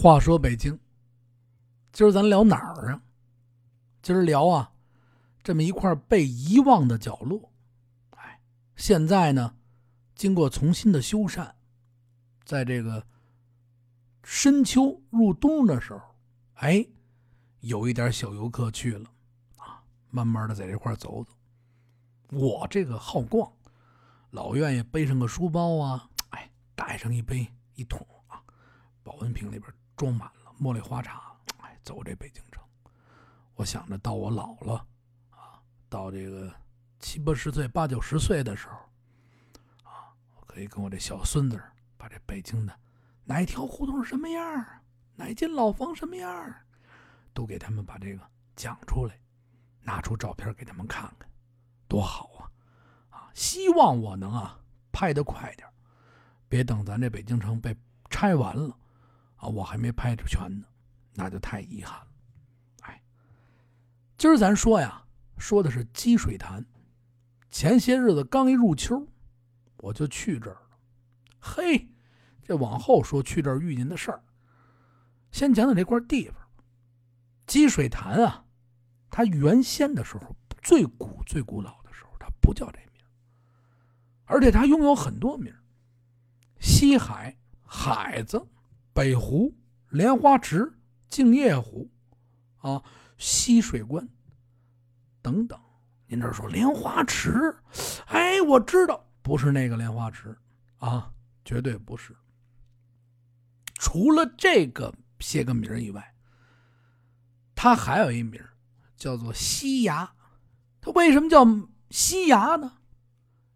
话说北京，今儿咱聊哪儿啊？今儿聊啊，这么一块被遗忘的角落。哎，现在呢，经过重新的修缮，在这个深秋入冬的时候，哎，有一点小游客去了啊，慢慢的在这块走走。我这个好逛，老愿意背上个书包啊，哎，带上一杯一桶啊，保温瓶里边。装满了茉莉花茶，哎，走这北京城，我想着到我老了，啊，到这个七八十岁、八九十岁的时候，啊，我可以跟我这小孙子把这北京的哪一条胡同什么样，哪间老房什么样，都给他们把这个讲出来，拿出照片给他们看看，多好啊！啊，希望我能啊拍得快点，别等咱这北京城被拆完了。啊，我还没拍着全呢，那就太遗憾了。哎，今儿咱说呀，说的是积水潭。前些日子刚一入秋，我就去这儿了。嘿，这往后说去这儿遇见的事儿，先讲讲这块地方。积水潭啊，它原先的时候，最古最古老的时候，它不叫这名，而且它拥有很多名：西海、海子。北湖、莲花池、镜夜湖，啊，西水关等等。您这说莲花池，哎，我知道不是那个莲花池啊，绝对不是。除了这个些个名以外，它还有一名叫做西崖。它为什么叫西崖呢？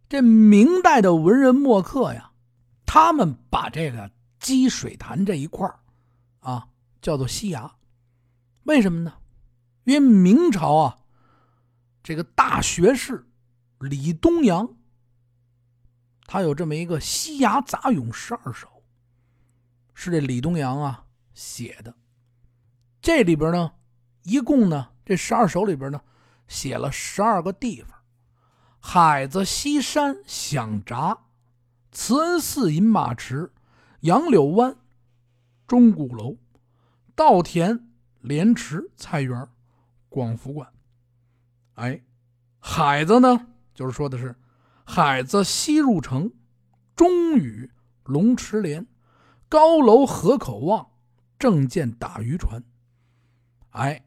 这明代的文人墨客呀，他们把这个。积水潭这一块啊，叫做西崖，为什么呢？因为明朝啊，这个大学士李东阳，他有这么一个《西崖杂咏十二首》，是这李东阳啊写的。这里边呢，一共呢，这十二首里边呢，写了十二个地方：海子西山响闸，慈恩寺饮马池。杨柳湾、钟鼓楼、稻田、莲池、菜园、广福观。哎，海子呢，就是说的是海子西入城，中雨龙池莲，高楼河口望，正见打渔船。哎，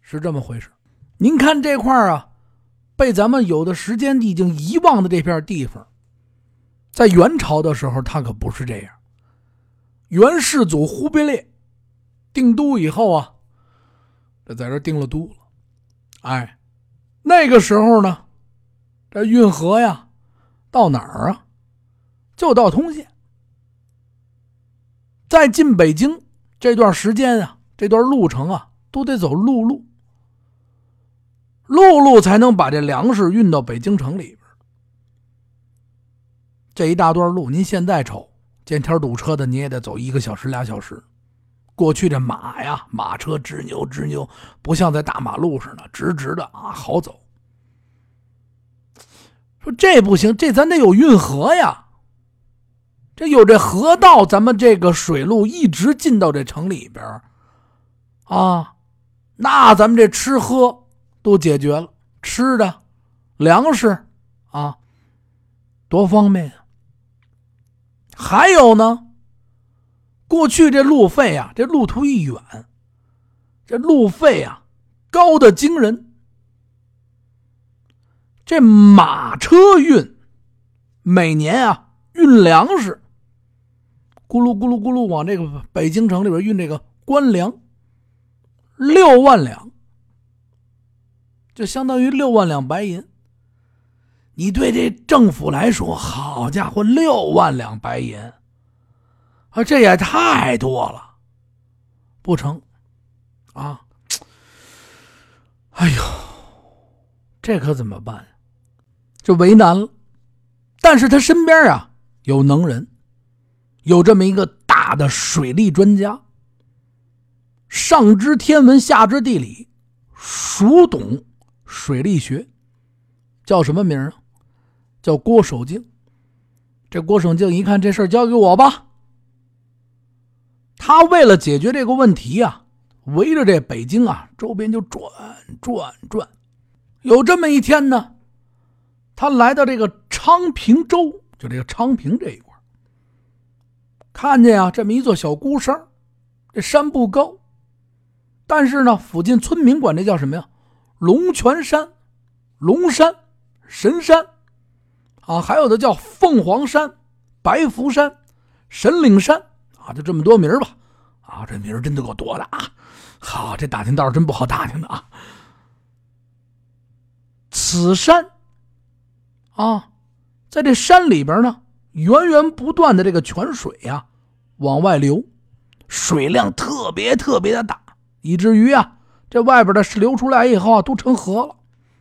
是这么回事。您看这块啊，被咱们有的时间已经遗忘的这片地方，在元朝的时候，它可不是这样。元世祖忽必烈定都以后啊，这在这定了都了。哎，那个时候呢，这运河呀，到哪儿啊？就到通县。在进北京这段时间啊，这段路程啊，都得走陆路，陆路才能把这粮食运到北京城里边。这一大段路，您现在瞅。见天堵车的，你也得走一个小时、俩小时。过去这马呀，马车直牛直牛，不像在大马路似的直直的啊，好走。说这不行，这咱得有运河呀。这有这河道，咱们这个水路一直进到这城里边啊，那咱们这吃喝都解决了，吃的、粮食啊，多方便呀。还有呢，过去这路费啊，这路途一远，这路费啊高的惊人。这马车运每年啊运粮食，咕噜咕噜咕噜往这个北京城里边运这个官粮，六万两，就相当于六万两白银。你对这政府来说，好家伙，六万两白银啊，这也太多了，不成？啊！哎呦，这可怎么办？就为难了。但是他身边啊有能人，有这么一个大的水利专家，上知天文，下知地理，熟懂水利学，叫什么名啊？叫郭守敬，这郭守敬一看这事儿交给我吧，他为了解决这个问题啊，围着这北京啊周边就转转转。有这么一天呢，他来到这个昌平州，就这个昌平这一块看见啊这么一座小孤山，这山不高，但是呢，附近村民管这叫什么呀？龙泉山、龙山、神山，啊，还有的叫凤凰山、白福山、神岭山，啊，就这么多名吧。啊，这名真的够多的啊！好，这打听道真不好打听的啊。此山，啊，在这山里边呢，源源不断的这个泉水呀，往外流，水量特别特别的大，以至于啊，这外边的流出来以后啊，都成河了，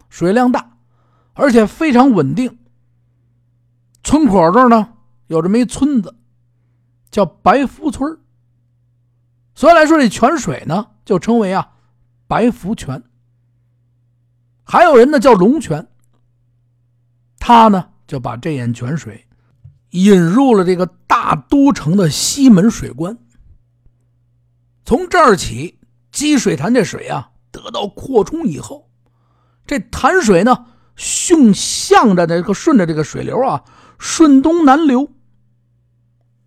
水量大，而且非常稳定。村口这儿呢，有这么一村子，叫白福村所以来说，这泉水呢，就称为啊白福泉。还有人呢叫龙泉，他呢就把这眼泉水引入了这个大都城的西门水关。从这儿起，积水潭这水啊得到扩充以后，这潭水呢顺向着这个顺着这个水流啊顺东南流，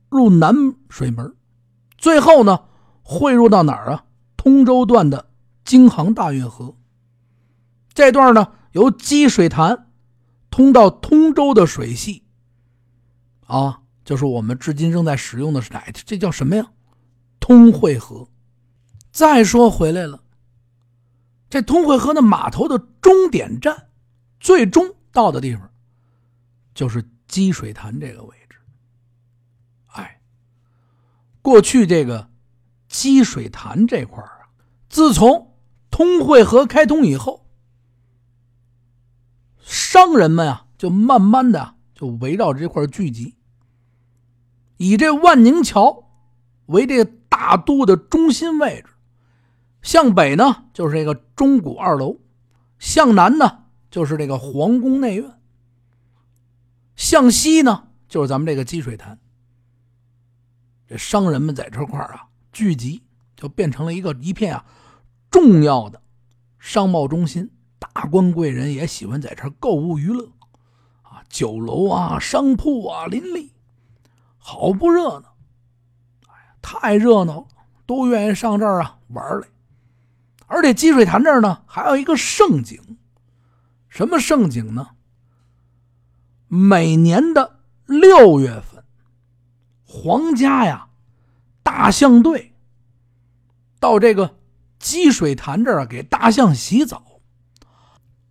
入南水门，最后呢。汇入到哪儿啊？通州段的京杭大运河。这段呢，由积水潭通到通州的水系，啊，就是我们至今仍在使用的是哪？这叫什么呀？通惠河。再说回来了，这通惠河的码头的终点站，最终到的地方，就是积水潭这个位置。哎，过去这个。积水潭这块啊，自从通惠河开通以后，商人们啊就慢慢的就围绕这块聚集，以这万宁桥为这大都的中心位置，向北呢就是这个钟鼓二楼，向南呢就是这个皇宫内院，向西呢就是咱们这个积水潭。这商人们在这块啊。聚集就变成了一个一片啊重要的商贸中心，大官贵人也喜欢在这购物娱乐，啊，酒楼啊、商铺啊林立，好不热闹！哎呀，太热闹了，都愿意上这儿啊玩来。而且积水潭这儿呢，还有一个盛景，什么盛景呢？每年的六月份，皇家呀。大象队到这个积水潭这儿给大象洗澡。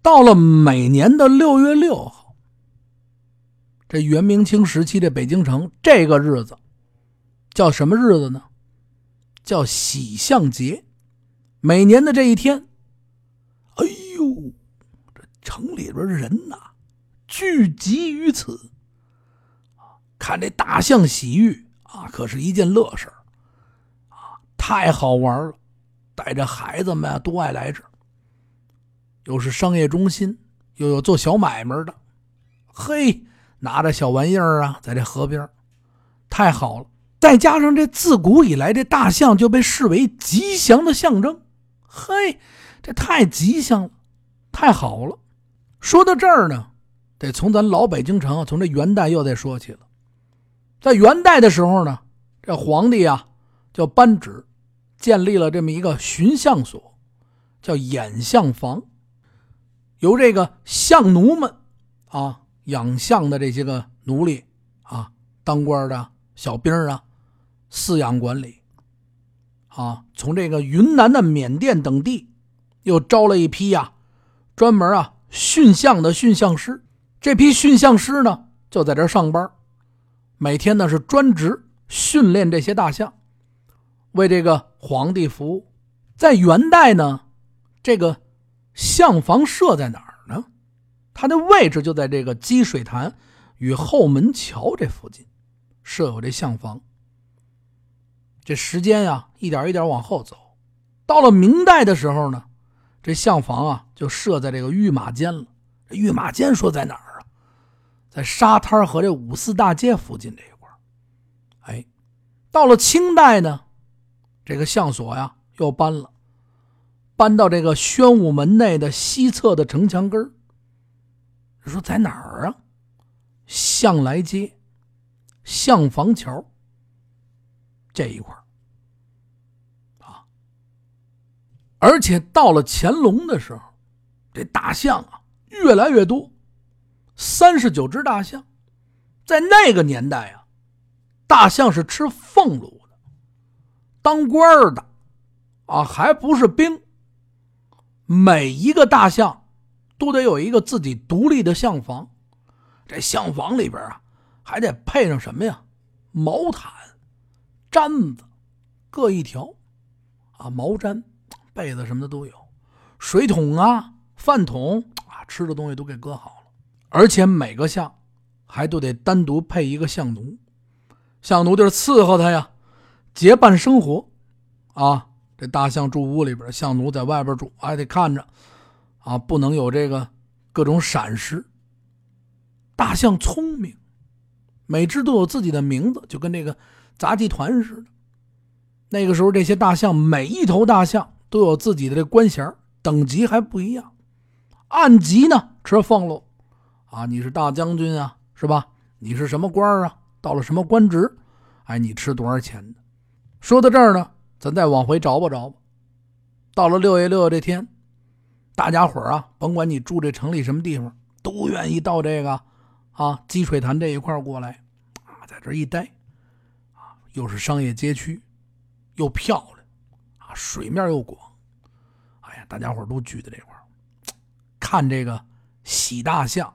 到了每年的六月六号，这元明清时期的北京城这个日子叫什么日子呢？叫洗象节。每年的这一天，哎呦，这城里边人呐聚集于此看这大象洗浴啊，可是一件乐事儿。太好玩了，带着孩子们啊都爱来这儿。又是商业中心，又有做小买卖的，嘿，拿着小玩意儿啊，在这河边，太好了。再加上这自古以来这大象就被视为吉祥的象征，嘿，这太吉祥了，太好了。说到这儿呢，得从咱老北京城，从这元代又得说起了。在元代的时候呢，这皇帝啊叫颁旨。建立了这么一个巡相所，叫演相房，由这个相奴们啊养相的这些个奴隶啊当官的小兵啊饲养管理啊。从这个云南的缅甸等地又招了一批呀专门啊驯象的驯象师。这批驯象师呢就在这上班，每天呢是专职训练这些大象。为这个皇帝服务，在元代呢，这个象房设在哪儿呢？它的位置就在这个积水潭与后门桥这附近，设有这象房。这时间呀，一点一点往后走，到了明代的时候呢，这象房啊就设在这个御马监了。这御马监说在哪儿？在沙滩和这五四大街附近这一块哎，到了清代呢。这个相所呀又搬了，搬到这个宣武门内的西侧的城墙根儿。说在哪儿啊？向来街、向房桥这一块啊。而且到了乾隆的时候，这大象啊越来越多，三十九只大象，在那个年代啊，大象是吃俸禄的。当官的，啊，还不是兵。每一个大象都得有一个自己独立的象房，这象房里边啊，还得配上什么呀？毛毯、毡子各一条，啊，毛毡、被子什么的都有，水桶啊、饭桶啊，吃的东西都给搁好。而且每个象还都得单独配一个象奴，象奴就是伺候他呀。结伴生活，啊，这大象住屋里边，象奴在外边住，还得看着，啊，不能有这个各种闪失。大象聪明，每只都有自己的名字，就跟这个杂技团似的。那个时候，这些大象每一头大象都有自己的这官衔，等级还不一样，按级呢吃俸禄，啊，你是大将军啊，是吧？你是什么官啊？到了什么官职，哎，你吃多少钱的？说到这儿呢，咱再往回找吧找吧。到了六月六这天，大家伙啊，甭管你住这城里什么地方，都愿意到这个啊积水潭这一块过来啊，在这一待啊，又是商业街区，又漂亮啊，水面又广，哎呀，大家伙都聚在这块 看这个洗大象，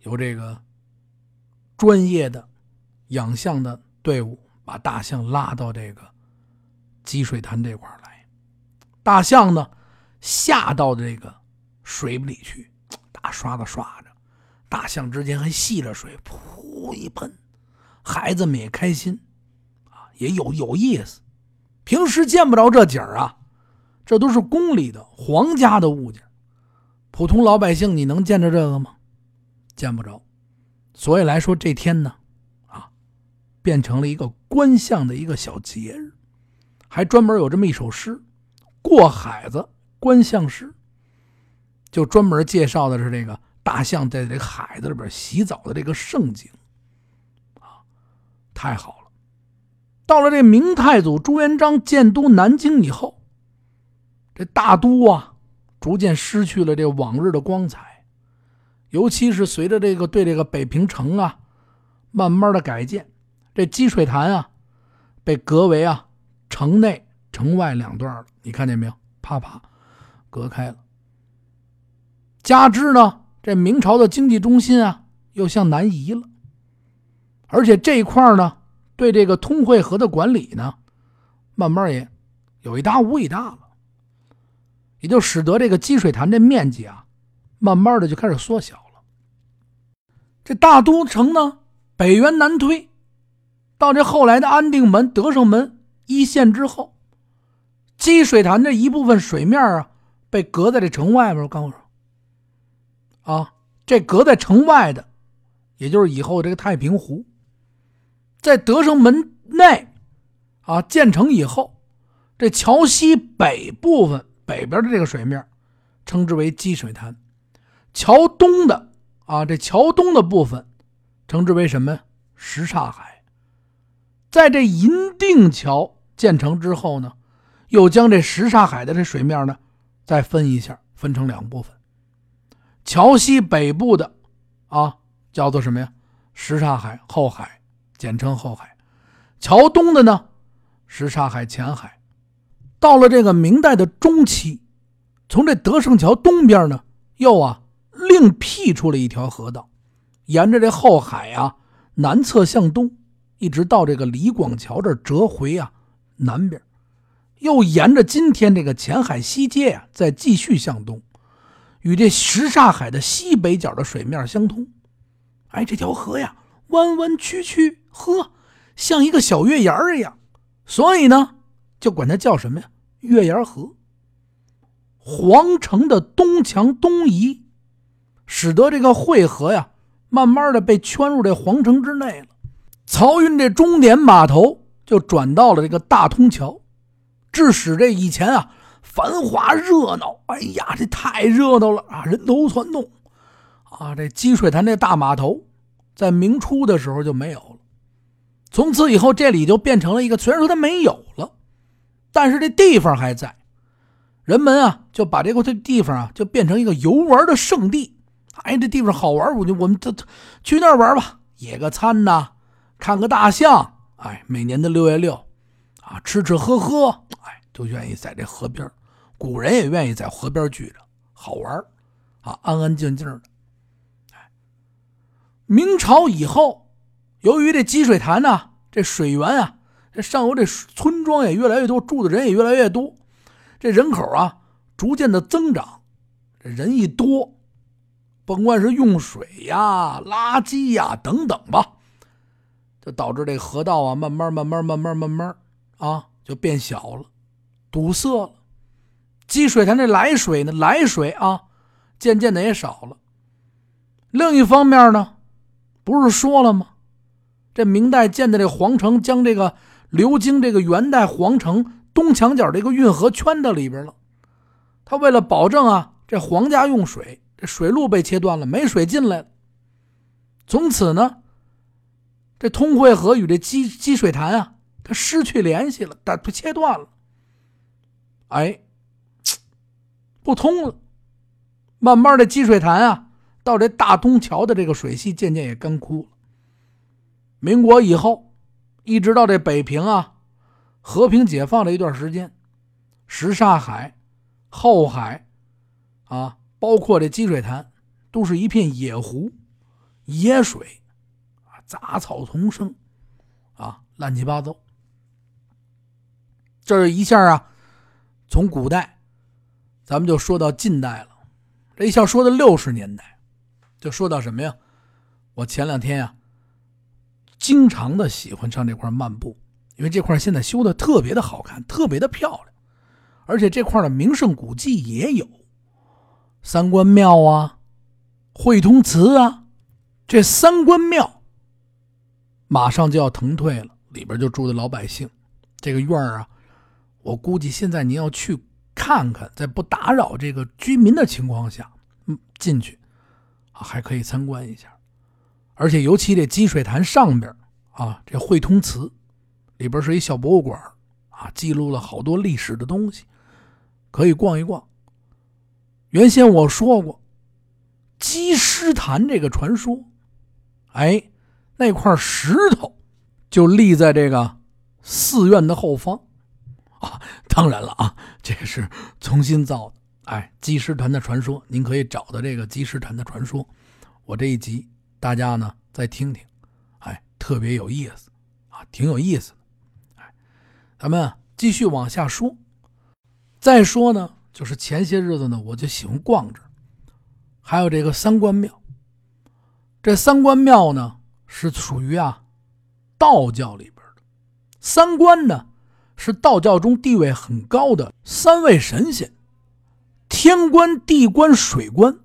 有这个专业的养象的。队伍把大象拉到这个积水潭这块来，大象呢下到这个水里去，大刷子刷着，大象之间还吸着水，噗一喷，孩子们也开心，啊，也有有意思。平时见不着这景儿啊，这都是宫里的皇家的物件，普通老百姓你能见着这个吗？见不着。所以来说这天呢。啊变成了一个观象的一个小节日，还专门有这么一首诗《过海子观象诗》，就专门介绍的是这个大象在这海子里边洗澡的这个盛景，啊，太好了！到了这明太祖朱元璋建都南京以后，这大都啊，逐渐失去了这往日的光彩，尤其是随着这个对这个北平城啊，慢慢的改建。这积水潭啊，被隔为啊城内城外两段了。你看见没有？啪啪，隔开了。加之呢，这明朝的经济中心啊，又向南移了。而且这一块呢，对这个通惠河的管理呢，慢慢也有一搭无一搭了，也就使得这个积水潭这面积啊，慢慢的就开始缩小了。这大都城呢，北圆南推。到这后来的安定门、德胜门一线之后，积水潭的一部分水面啊，被隔在这城外边。我告诉说，啊，这隔在城外的，也就是以后这个太平湖，在德胜门内啊建成以后，这桥西北部分北边的这个水面，称之为积水潭；桥东的啊，这桥东的部分，称之为什么？什刹海。在这银锭桥建成之后呢，又将这什刹海的这水面呢，再分一下，分成两部分。桥西北部的啊，叫做什么呀？什刹海后海，简称后海。桥东的呢，什刹海前海。到了这个明代的中期，从这德胜桥东边呢，又啊另辟出了一条河道，沿着这后海啊南侧向东。一直到这个李广桥这折回啊，南边，又沿着今天这个前海西街啊，再继续向东，与这什刹海的西北角的水面相通。哎，这条河呀，弯弯曲曲，呵，像一个小月牙一样，所以呢，就管它叫什么呀？月牙河。皇城的东墙东移，使得这个汇合呀，慢慢的被圈入这皇城之内了。漕运这终点码头就转到了这个大通桥，致使这以前啊繁华热闹，哎呀，这太热闹了啊，人头攒动啊。这积水潭这大码头，在明初的时候就没有了。从此以后，这里就变成了一个，虽然说它没有了，但是这地方还在。人们啊，就把这个这地方啊，就变成一个游玩的圣地。哎，这地方好玩，我就我们这去那儿玩吧，野个餐呐，看个大象。哎，每年的六月六，啊，吃吃喝喝，哎，都愿意在这河边古人也愿意在河边聚着，好玩啊，安安静静的。哎，明朝以后，由于这积水潭呢，这水源啊，这上游这村庄也越来越多，住的人也越来越多，这人口啊，逐渐的增长，这人一多，甭管是用水呀、垃圾呀等等吧。就导致这河道啊，慢慢、慢慢、慢慢、慢慢啊，就变小了，堵塞了。积水潭这来水呢，来水啊，渐渐的也少了。另一方面呢，不是说了吗？这明代建的这皇城，将这个流经这个元代皇城东墙角这个运河圈到里边了。他为了保证啊，这皇家用水，这水路被切断了，没水进来。从此呢。这通惠河与这积积水潭啊，它失去联系了，它被切断了。哎，不通了。慢慢的，积水潭啊，到这大东桥的这个水系渐渐也干枯了。民国以后，一直到这北平啊，和平解放的一段时间，什刹海、后海啊，包括这积水潭，都是一片野湖、野水。啊杂草丛生，啊，乱七八糟。这一下啊，从古代，咱们就说到近代了。这一下说到六十年代，就说到什么呀？我前两天呀，经常的喜欢上这块漫步，因为这块现在修的特别的好看，特别的漂亮，而且这块的名胜古迹也有，三官庙啊，会通祠啊，这三官庙。马上就要腾退了，里边就住的老百姓。这个院儿啊，我估计现在您要去看看，在不打扰这个居民的情况下，嗯，进去啊，还可以参观一下。而且尤其这积水潭上边啊，这汇通祠里边是一小博物馆啊，记录了好多历史的东西，可以逛一逛。原先我说过积尸潭这个传说，哎。那块石头就立在这个寺院的后方啊，当然了啊，这个是重新造的。哎，积尸潭的传说，您可以找到这个积尸潭的传说。我这一集大家呢再听听，哎，特别有意思啊，挺有意思的。哎，咱们继续往下说。再说呢，就是前些日子呢，我就喜欢逛这还有这个三官庙。这三官庙呢。是属于啊，道教里边的三官呢，是道教中地位很高的三位神仙，天官、地官、水官。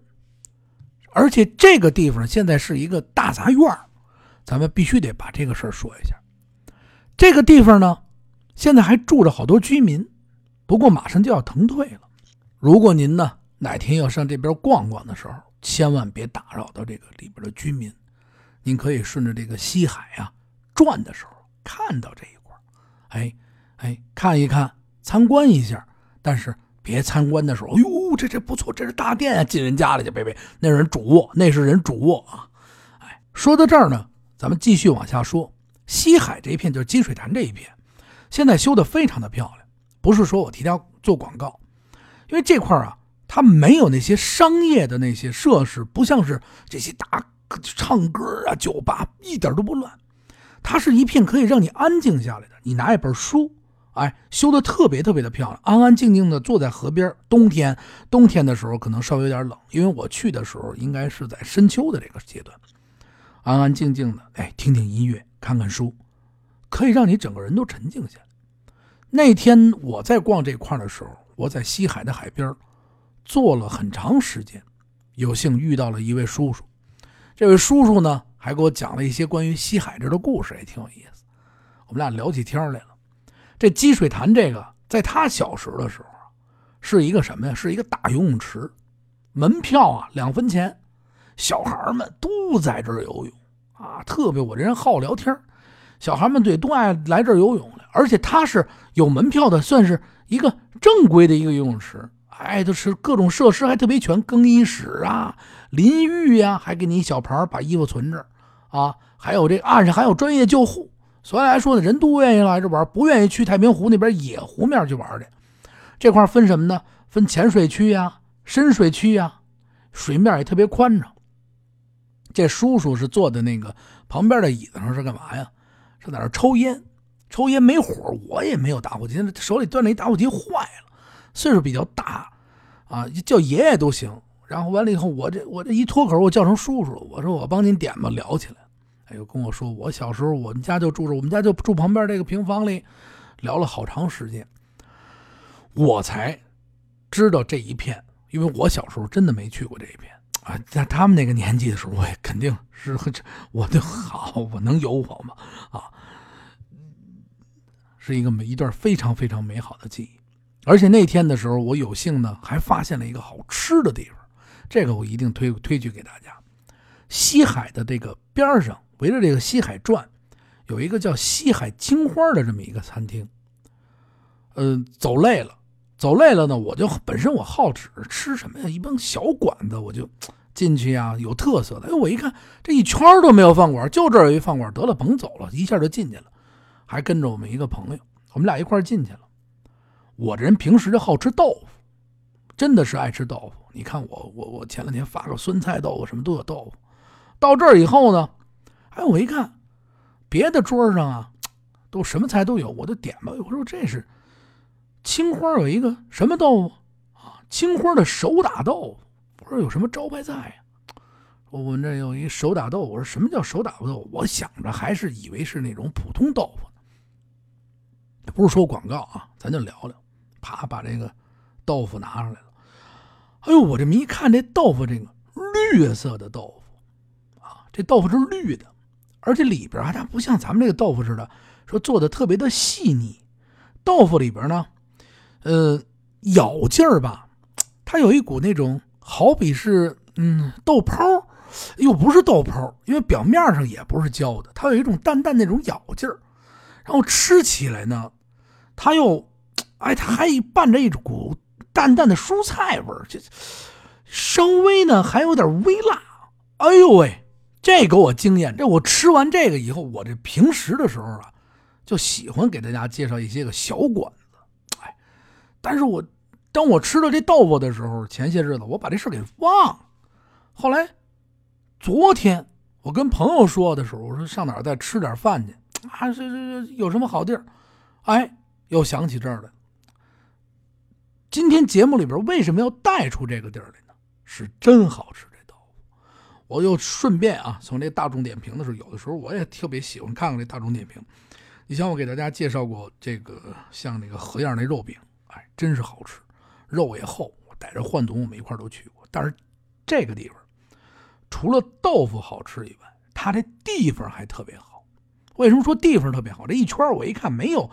而且这个地方现在是一个大杂院咱们必须得把这个事儿说一下。这个地方呢，现在还住着好多居民，不过马上就要腾退了。如果您呢哪天要上这边逛逛的时候，千万别打扰到这个里边的居民。您可以顺着这个西海啊转的时候看到这一块哎哎，看一看，参观一下。但是别参观的时候，哎呦，这这不错，这是大殿啊！进人家里去，别别，那是人主卧，那是人主卧啊！哎，说到这儿呢，咱们继续往下说。西海这一片就是积水潭这一片，现在修的非常的漂亮。不是说我替他做广告，因为这块啊，它没有那些商业的那些设施，不像是这些大。唱歌啊，酒吧一点都不乱，它是一片可以让你安静下来的。你拿一本书，哎，修的特别特别的漂亮，安安静静的坐在河边。冬天，冬天的时候可能稍微有点冷，因为我去的时候应该是在深秋的这个阶段，安安静静的，哎，听听音乐，看看书，可以让你整个人都沉静下来。那天我在逛这块的时候，我在西海的海边坐了很长时间，有幸遇到了一位叔叔。这位叔叔呢，还给我讲了一些关于西海这的故事，也挺有意思。我们俩聊起天来了。这积水潭这个，在他小时的时候是一个什么呀？是一个大游泳池，门票啊两分钱，小孩们都在这儿游泳啊。特别我这人好聊天，小孩们对都爱来这儿游泳，而且他是有门票的，算是一个正规的一个游泳池。哎，都是各种设施还特别全，更衣室啊、淋浴呀，还给你小盘把衣服存着啊。还有这岸上还有专业救护。所以来说呢，人都愿意来这玩，不愿意去太平湖那边野湖面去玩去。这块分什么呢？分浅水区呀、深水区呀，水面也特别宽敞。这叔叔是坐在那个旁边的椅子上，是干嘛呀？是在那抽烟，抽烟没火，我也没有打火机，手里端着一打火机坏了。岁数比较大，啊，叫爷爷都行。然后完了以后，我这我这一脱口，我叫成叔叔了。我说我帮您点吧，聊起来。哎呦，跟我说我小时候我们家就住着，我们家就住旁边这个平房里，聊了好长时间。我才知道这一片，因为我小时候真的没去过这一片 啊。在他们那个年纪的时候，我也肯定是我就好，我能有我吗？啊，是一个美一段非常非常美好的记忆。而且那天的时候，我有幸呢，还发现了一个好吃的地方，这个我一定推推举给大家。西海的这个边上，围着这个西海转，有一个叫西海青花的这么一个餐厅。嗯，走累了，走累了呢，我就本身我好吃吃什么呀？一帮小馆子，我就进去呀，有特色的。哎，我一看这一圈都没有饭馆，就这儿有一饭馆，得了，甭走了，一下就进去了，还跟着我们一个朋友，我们俩一块进去了。我这人平时就好吃豆腐，真的是爱吃豆腐。你看我，我我前两天发个酸菜豆腐，什么都有豆腐。到这儿以后呢，哎，我一看，别的桌上啊，都什么菜都有，我就点吧。我说这是青花有一个什么豆腐啊？青花的手打豆腐。我说有什么招牌菜呀？我们这有一手打豆腐。我说什么叫手打豆腐？我想着还是以为是那种普通豆腐不是说广告啊，咱就聊聊。啪，把这个豆腐拿上来了。哎呦，我这么一看，这豆腐这个绿色的豆腐啊，这豆腐是绿的，而且里边啊，它不像咱们这个豆腐似的，说做的特别的细腻。豆腐里边呢，呃，咬劲儿吧，它有一股那种好比是嗯豆泡，又不是豆泡，因为表面上也不是焦的，它有一种淡淡那种咬劲儿。然后吃起来呢，它又。哎，它还伴着一股淡淡的蔬菜味儿，这稍微呢还有点微辣。哎呦喂，这给我惊艳！这我吃完这个以后，我这平时的时候啊，就喜欢给大家介绍一些个小馆子。哎，但是我当我吃到这豆腐的时候，前些日子我把这事给忘了。后来昨天我跟朋友说的时候，我说上哪儿再吃点饭去啊？这这这有什么好地儿？哎，又想起这儿来。今天节目里边为什么要带出这个地儿来呢？是真好吃这豆腐。我又顺便啊，从这大众点评的时候，有的时候我也特别喜欢看看这大众点评。你像我给大家介绍过这个，像那个河样那肉饼，哎，真是好吃，肉也厚。我带着幻总我们一块都去过。但是这个地方除了豆腐好吃以外，它这地方还特别好。为什么说地方特别好？这一圈我一看没有。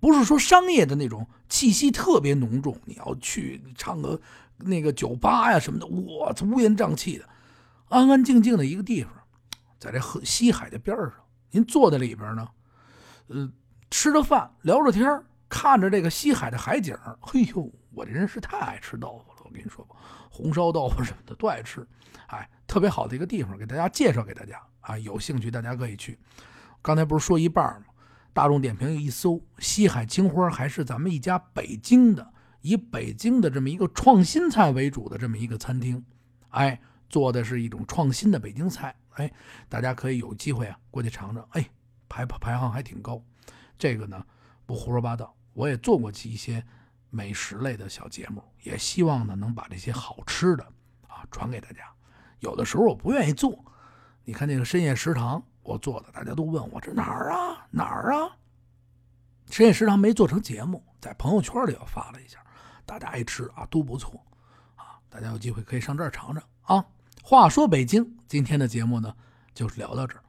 不是说商业的那种气息特别浓重，你要去唱个那个酒吧呀什么的，我操乌烟瘴气的，安安静静的一个地方，在这河西海的边上，您坐在里边呢，呃，吃着饭，聊着天，看着这个西海的海景，嘿呦，我这人是太爱吃豆腐了，我跟你说，红烧豆腐什么的都爱吃，哎，特别好的一个地方，给大家介绍给大家啊，有兴趣大家可以去。刚才不是说一半吗？大众点评一搜，西海青花还是咱们一家北京的，以北京的这么一个创新菜为主的这么一个餐厅，哎，做的是一种创新的北京菜，哎，大家可以有机会啊过去尝尝，哎，排排行还挺高。这个呢不胡说八道，我也做过一些美食类的小节目，也希望呢能把这些好吃的啊传给大家。有的时候我不愿意做，你看那个深夜食堂。我做的，大家都问我这哪儿啊哪儿啊？深夜食堂没做成节目，在朋友圈里我发了一下，大家爱吃啊，都不错啊，大家有机会可以上这儿尝尝啊。话说北京，今天的节目呢就是聊到这儿，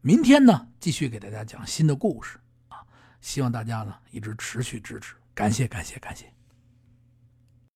明天呢继续给大家讲新的故事啊。希望大家呢一直持续支持，感谢感谢感谢。